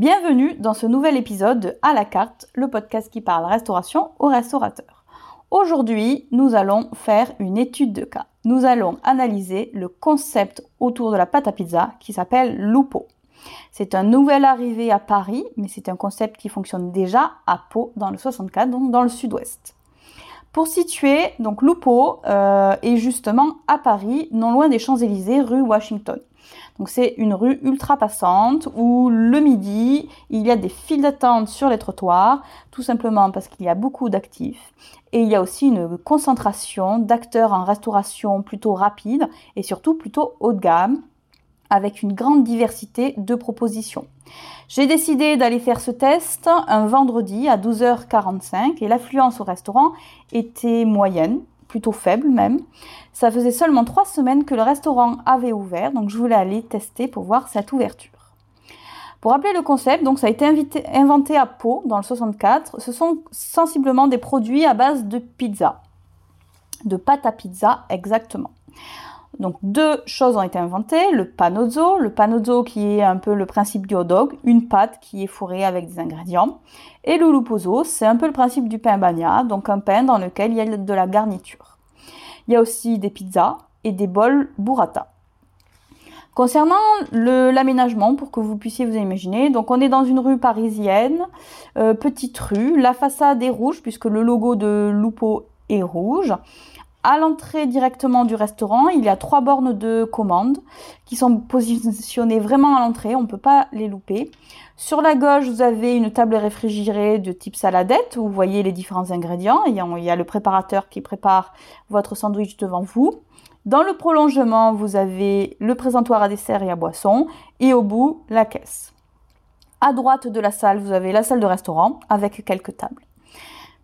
Bienvenue dans ce nouvel épisode de À la carte, le podcast qui parle restauration aux restaurateurs. Aujourd'hui, nous allons faire une étude de cas. Nous allons analyser le concept autour de la pâte à pizza qui s'appelle Lupo. C'est un nouvel arrivé à Paris, mais c'est un concept qui fonctionne déjà à Pau dans le 64, donc dans le sud-ouest. Pour situer, donc Lupo euh, est justement à Paris, non loin des Champs-Élysées, rue Washington. Donc c'est une rue ultra passante où le midi, il y a des files d'attente sur les trottoirs, tout simplement parce qu'il y a beaucoup d'actifs. Et il y a aussi une concentration d'acteurs en restauration plutôt rapide et surtout plutôt haut de gamme, avec une grande diversité de propositions. J'ai décidé d'aller faire ce test un vendredi à 12h45 et l'affluence au restaurant était moyenne, plutôt faible même. Ça faisait seulement trois semaines que le restaurant avait ouvert, donc je voulais aller tester pour voir cette ouverture. Pour rappeler le concept, donc ça a été inventé à Pau dans le 64. Ce sont sensiblement des produits à base de pizza, de pâte à pizza exactement. Donc deux choses ont été inventées, le panozzo, le panozzo qui est un peu le principe du hot dog, une pâte qui est fourrée avec des ingrédients, et le lupozo, c'est un peu le principe du pain bagna, donc un pain dans lequel il y a de la garniture. Il y a aussi des pizzas et des bols burrata. Concernant l'aménagement, pour que vous puissiez vous imaginer, donc on est dans une rue parisienne, euh, petite rue, la façade est rouge puisque le logo de Lupo est rouge. À l'entrée directement du restaurant, il y a trois bornes de commande qui sont positionnées vraiment à l'entrée, on ne peut pas les louper. Sur la gauche, vous avez une table réfrigérée de type saladette où vous voyez les différents ingrédients. Il y a le préparateur qui prépare votre sandwich devant vous. Dans le prolongement, vous avez le présentoir à dessert et à boisson et au bout, la caisse. À droite de la salle, vous avez la salle de restaurant avec quelques tables.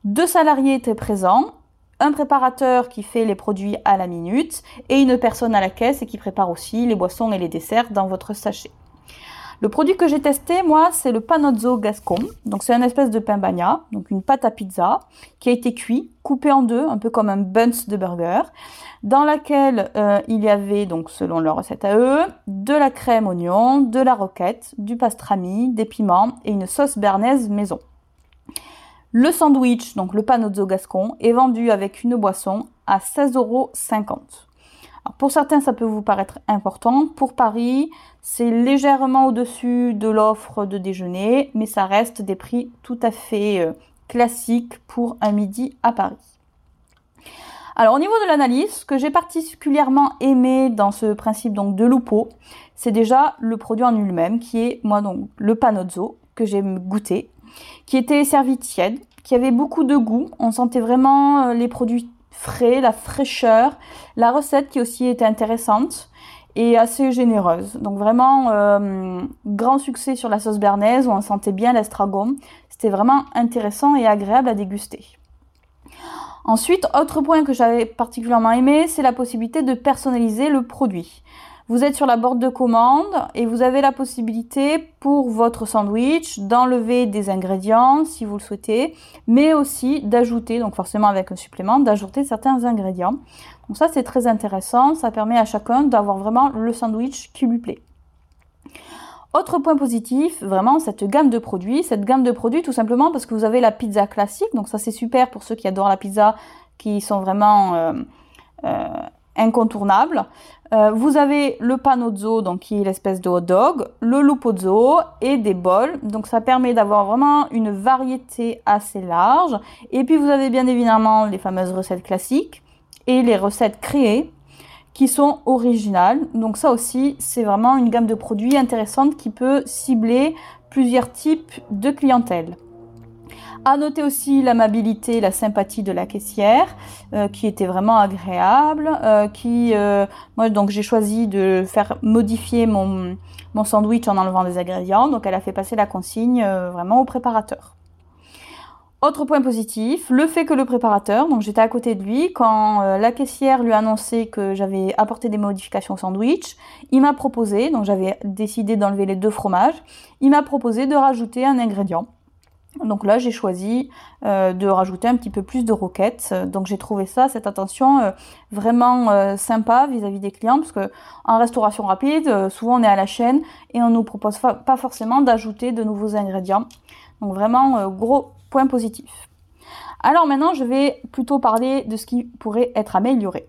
Deux salariés étaient présents un préparateur qui fait les produits à la minute et une personne à la caisse et qui prépare aussi les boissons et les desserts dans votre sachet. Le produit que j'ai testé, moi, c'est le panozzo gascon. Donc, c'est une espèce de pain bagna, donc une pâte à pizza qui a été cuit, coupé en deux, un peu comme un buns de burger, dans laquelle euh, il y avait, donc selon leur recette à eux, de la crème oignon, de la roquette, du pastrami, des piments et une sauce bernaise maison. Le sandwich, donc le panozzo gascon, est vendu avec une boisson à 16,50 euros. Pour certains, ça peut vous paraître important. Pour Paris, c'est légèrement au-dessus de l'offre de déjeuner, mais ça reste des prix tout à fait euh, classiques pour un midi à Paris. Alors au niveau de l'analyse, ce que j'ai particulièrement aimé dans ce principe donc de Lupo, c'est déjà le produit en lui-même qui est moi donc le panozzo que j'ai goûté qui était servi tiède, qui avait beaucoup de goût. On sentait vraiment euh, les produits frais, la fraîcheur, la recette qui aussi était intéressante et assez généreuse. Donc vraiment euh, grand succès sur la sauce bernaise où on sentait bien l'estragon. C'était vraiment intéressant et agréable à déguster. Ensuite, autre point que j'avais particulièrement aimé, c'est la possibilité de personnaliser le produit. Vous êtes sur la boîte de commande et vous avez la possibilité pour votre sandwich d'enlever des ingrédients si vous le souhaitez, mais aussi d'ajouter, donc forcément avec un supplément, d'ajouter certains ingrédients. Donc ça c'est très intéressant, ça permet à chacun d'avoir vraiment le sandwich qui lui plaît. Autre point positif, vraiment cette gamme de produits, cette gamme de produits tout simplement parce que vous avez la pizza classique, donc ça c'est super pour ceux qui adorent la pizza, qui sont vraiment euh, euh, incontournable. Euh, vous avez le panozzo, donc qui est l'espèce de hot dog, le lupozzo et des bols. Donc ça permet d'avoir vraiment une variété assez large. Et puis vous avez bien évidemment les fameuses recettes classiques et les recettes créées qui sont originales. Donc ça aussi, c'est vraiment une gamme de produits intéressante qui peut cibler plusieurs types de clientèle. À noter aussi l'amabilité, la sympathie de la caissière, euh, qui était vraiment agréable. Euh, qui, euh, moi, donc j'ai choisi de faire modifier mon, sandwich en enlevant des ingrédients. Donc elle a fait passer la consigne vraiment au préparateur. Autre point positif, le fait que le préparateur, donc j'étais à côté de lui, quand la caissière lui a annoncé que j'avais apporté des modifications au sandwich, il m'a proposé, donc j'avais décidé d'enlever les deux fromages, il m'a proposé de rajouter un ingrédient Donc là, j'ai choisi euh, de rajouter un petit peu plus de roquettes. Donc j'ai trouvé ça, cette attention euh, vraiment euh, sympa vis-à-vis des clients, parce que en restauration rapide, souvent on est à la chaîne et on nous propose pas forcément d'ajouter de nouveaux ingrédients. Donc vraiment gros point positif. Alors maintenant, je vais plutôt parler de ce qui pourrait être amélioré.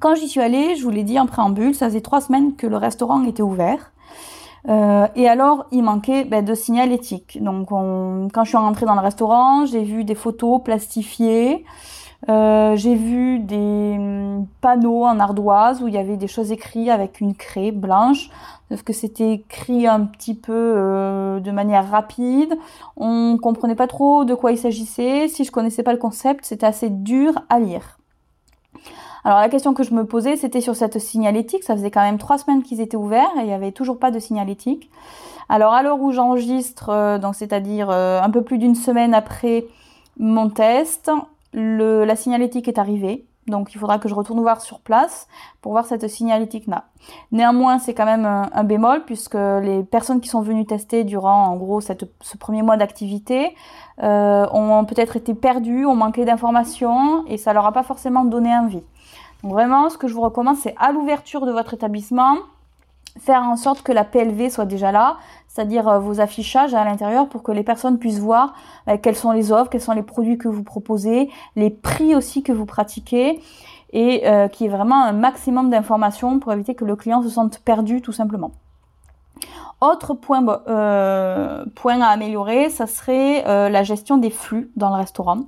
Quand j'y suis allée, je vous l'ai dit en préambule, ça faisait trois semaines que le restaurant était ouvert. Euh, et alors, il manquait ben, de signalétique. Donc, quand je suis rentrée dans le restaurant, j'ai vu des photos plastifiées. Euh, j'ai vu des hum, panneaux en ardoise où il y avait des choses écrites avec une craie blanche, sauf que c'était écrit un petit peu euh, de manière rapide. On comprenait pas trop de quoi il s'agissait. Si je connaissais pas le concept, c'était assez dur à lire. Alors la question que je me posais, c'était sur cette signalétique. Ça faisait quand même trois semaines qu'ils étaient ouverts et il n'y avait toujours pas de signalétique. Alors à l'heure où j'enregistre, euh, donc c'est-à-dire euh, un peu plus d'une semaine après mon test, la signalétique est arrivée. Donc il faudra que je retourne voir sur place pour voir cette signalétique-là. Néanmoins, c'est quand même un, bémol puisque les personnes qui sont venues tester durant en gros ce premier mois d'activité euh, ont peut-être été perdues, ont manqué d'informations et ça leur a pas forcément donné envie. Donc vraiment, ce que je vous recommande, c'est à l'ouverture de votre établissement, faire en sorte que la PLV soit déjà là, c'est-à-dire euh, vos affichages à l'intérieur pour que les personnes puissent voir euh, quelles sont les offres, quels sont les produits que vous proposez, les prix aussi que vous pratiquez et euh, qu'il y ait vraiment un maximum d'informations pour éviter que le client se sente perdu tout simplement. Autre point, euh, point à améliorer, ça serait euh, la gestion des flux dans le restaurant.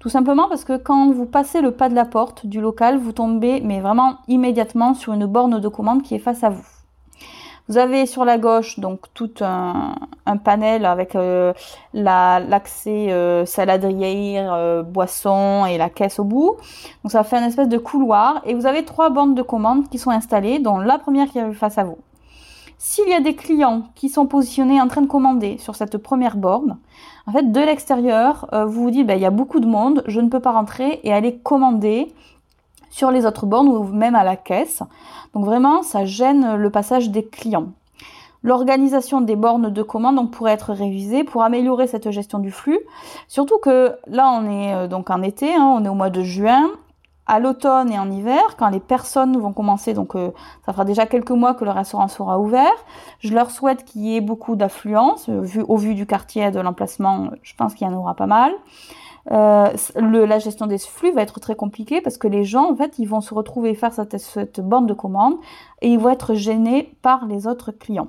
Tout simplement parce que quand vous passez le pas de la porte du local, vous tombez mais vraiment immédiatement sur une borne de commande qui est face à vous. Vous avez sur la gauche donc tout un, panel avec euh, l'accès euh, saladrier, euh, boisson et la caisse au bout. Donc ça fait un espèce de couloir et vous avez trois bornes de commande qui sont installées, dont la première qui est face à vous. S'il y a des clients qui sont positionnés en train de commander sur cette première borne, en fait, de l'extérieur, vous vous dites, ben, il y a beaucoup de monde, je ne peux pas rentrer et aller commander sur les autres bornes ou même à la caisse. Donc vraiment, ça gêne le passage des clients. L'organisation des bornes de commande pourrait être révisée pour améliorer cette gestion du flux. Surtout que là, on est euh, donc en été, hein, on est au mois de juin à l'automne et en hiver, quand les personnes vont commencer, donc euh, ça fera déjà quelques mois que le restaurant sera ouvert, je leur souhaite qu'il y ait beaucoup d'affluence, euh, au vu du quartier et de l'emplacement, je pense qu'il y en aura pas mal. Euh, la gestion des flux va être très compliquée parce que les gens, en fait, ils vont se retrouver face à cette, bande de commande et ils vont être gênés par les autres clients.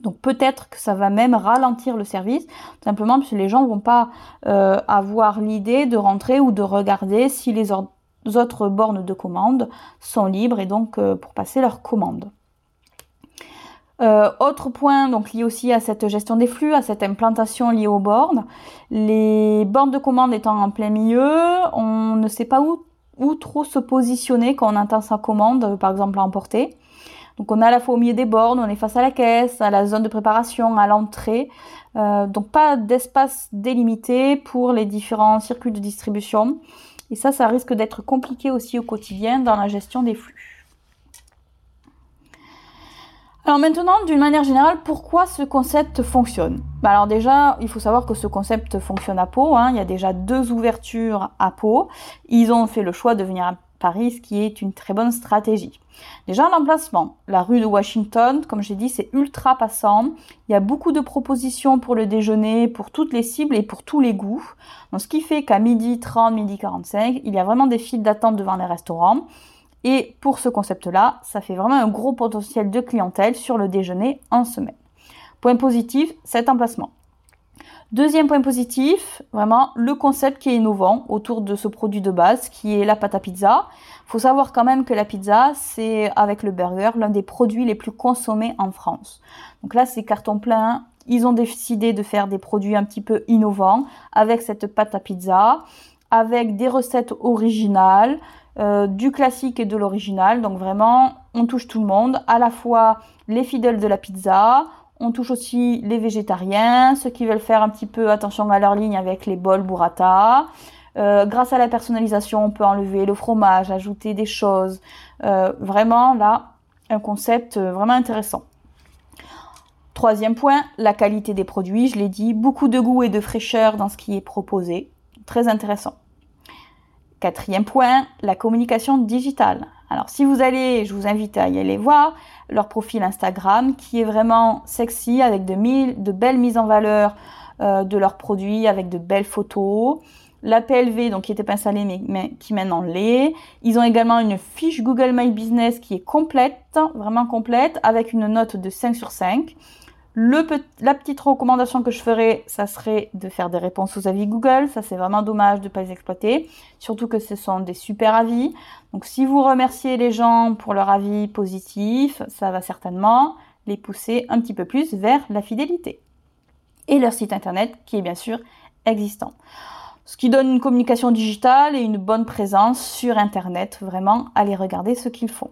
Donc peut-être que ça va même ralentir le service, simplement parce que les gens vont pas avoir l'idée de rentrer ou de regarder si les autres bornes de commande sont libres et donc euh, pour passer leur commande. Euh, autre point donc lié aussi à cette gestion des flux, à cette implantation liée aux bornes, les bornes de commande étant en plein milieu, on ne sait pas où, où trop se positionner quand on entend sa commande, par exemple à emporter. Donc on est à la fois au milieu des bornes, on est face à la caisse, à la zone de préparation, à l'entrée. Euh, donc pas d'espace délimité pour les différents circuits de distribution. Et ça, ça risque d'être compliqué aussi au quotidien dans la gestion des flux. Alors maintenant, d'une manière générale, pourquoi ce concept fonctionne? Bah Alors déjà, il faut savoir que ce concept fonctionne à Pau. Hein. Il y a déjà deux ouvertures à Pau. Ils ont fait le choix de venir à Paris, ce qui est une très bonne stratégie. Déjà, l'emplacement. La rue de Washington, comme j'ai dit, c'est ultra passant. Il y a beaucoup de propositions pour le déjeuner, pour toutes les cibles et pour tous les goûts. Donc, ce qui fait qu'à midi 30, midi 45, il y a vraiment des files d'attente devant les restaurants. Et pour ce concept-là, ça fait vraiment un gros potentiel de clientèle sur le déjeuner en semaine. Point positif, cet emplacement. Deuxième point positif, vraiment le concept qui est innovant autour de ce produit de base qui est la pâte à pizza. Faut savoir quand même que la pizza, c'est avec le burger l'un des produits les plus consommés en France. Donc là, c'est carton plein. Ils ont décidé de faire des produits un petit peu innovants avec cette pâte à pizza, avec des recettes originales, euh, du classique et de l'original. Donc vraiment, on touche tout le monde, à la fois les fidèles de la pizza, on touche aussi les végétariens, ceux qui veulent faire un petit peu attention à leur ligne avec les bols burrata. Euh, grâce à la personnalisation, on peut enlever le fromage, ajouter des choses. Euh, vraiment, là, un concept vraiment intéressant. Troisième point, la qualité des produits, je l'ai dit, beaucoup de goût et de fraîcheur dans ce qui est proposé. Très intéressant. Quatrième point, la communication digitale. Alors si vous allez, je vous invite à y aller voir leur profil Instagram qui est vraiment sexy avec de, belles mises en valeur euh, de leurs produits, avec de belles photos. La PLV, donc qui n'était pas installée mais, mais, qui maintenant l'est. Ils ont également une fiche Google My Business qui est complète, vraiment complète, avec une note de 5 sur 5 la petite recommandation que je ferais, ça serait de faire des réponses aux avis Google. Ça, c'est vraiment dommage de ne pas les exploiter. Surtout que ce sont des super avis. Donc, si vous remerciez les gens pour leur avis positif, ça va certainement les pousser un petit peu plus vers la fidélité. Et leur site internet qui est bien sûr existant. Ce qui donne une communication digitale et une bonne présence sur internet. Vraiment, allez regarder ce qu'ils font.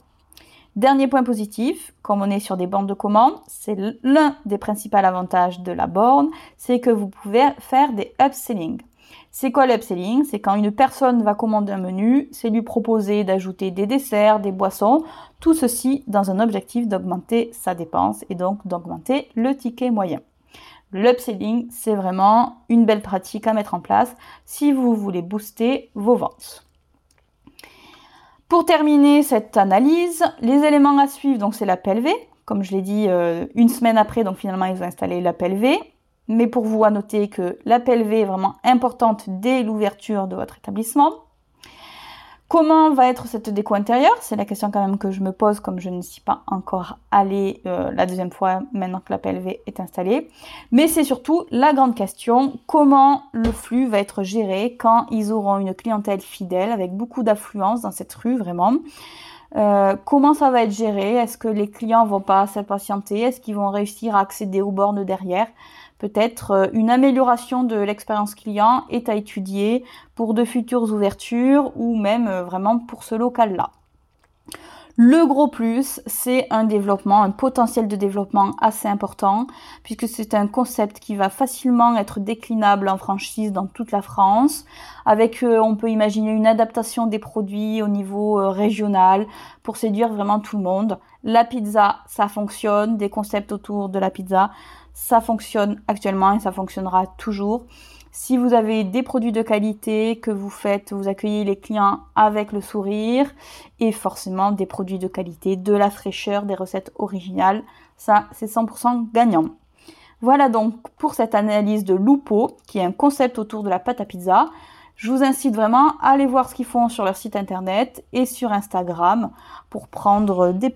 Dernier point positif, comme on est sur des bandes de commandes, c'est l'un des principaux avantages de la borne, c'est que vous pouvez faire des upselling. C'est quoi l'upselling? C'est quand une personne va commander un menu, c'est lui proposer d'ajouter des desserts, des boissons, tout ceci dans un objectif d'augmenter sa dépense et donc d'augmenter le ticket moyen. L'upselling, c'est vraiment une belle pratique à mettre en place si vous voulez booster vos ventes. Pour terminer cette analyse, les éléments à suivre, donc c'est la PLV. Comme je l'ai dit, euh, une semaine après, donc finalement ils ont installé la PLV. Mais pour vous, à noter que la PLV est vraiment importante dès l'ouverture de votre établissement. Comment va être cette déco intérieure C'est la question quand même que je me pose comme je ne suis pas encore allée euh, la deuxième fois maintenant que la PLV est installée. Mais c'est surtout la grande question, comment le flux va être géré quand ils auront une clientèle fidèle avec beaucoup d'affluence dans cette rue vraiment. Euh, comment ça va être géré? Est-ce que les clients vont pas s'impatienter? Est-ce qu'ils vont réussir à accéder aux bornes derrière? Peut-être euh, une amélioration de l'expérience client est à étudier pour de futures ouvertures ou même euh, vraiment pour ce local-là. Le gros plus, c'est un développement, un potentiel de développement assez important, puisque c'est un concept qui va facilement être déclinable en franchise dans toute la France. Avec, euh, on peut imaginer une adaptation des produits au niveau régional pour séduire vraiment tout le monde. La pizza, ça fonctionne, des concepts autour de la pizza, ça fonctionne actuellement et ça fonctionnera toujours. Si vous avez des produits de qualité que vous faites, vous accueillez les clients avec le sourire et forcément des produits de qualité, de la fraîcheur, des recettes originales, ça c'est 100% gagnant. Voilà donc pour cette analyse de Lupo, qui est un concept autour de la pâte à pizza. Je vous incite vraiment à aller voir ce qu'ils font sur leur site internet et sur Instagram pour prendre des,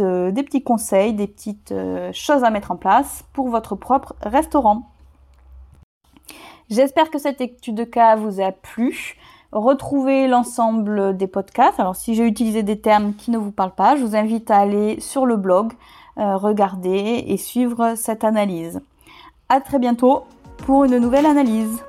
euh, petits conseils, des petites euh, choses à mettre en place pour votre propre restaurant. J'espère que cette étude de cas vous a plu. Retrouvez l'ensemble des podcasts. Alors si j'ai utilisé des termes qui ne vous parlent pas, je vous invite à aller sur le blog, euh, regarder et suivre cette analyse. À très bientôt pour une nouvelle analyse.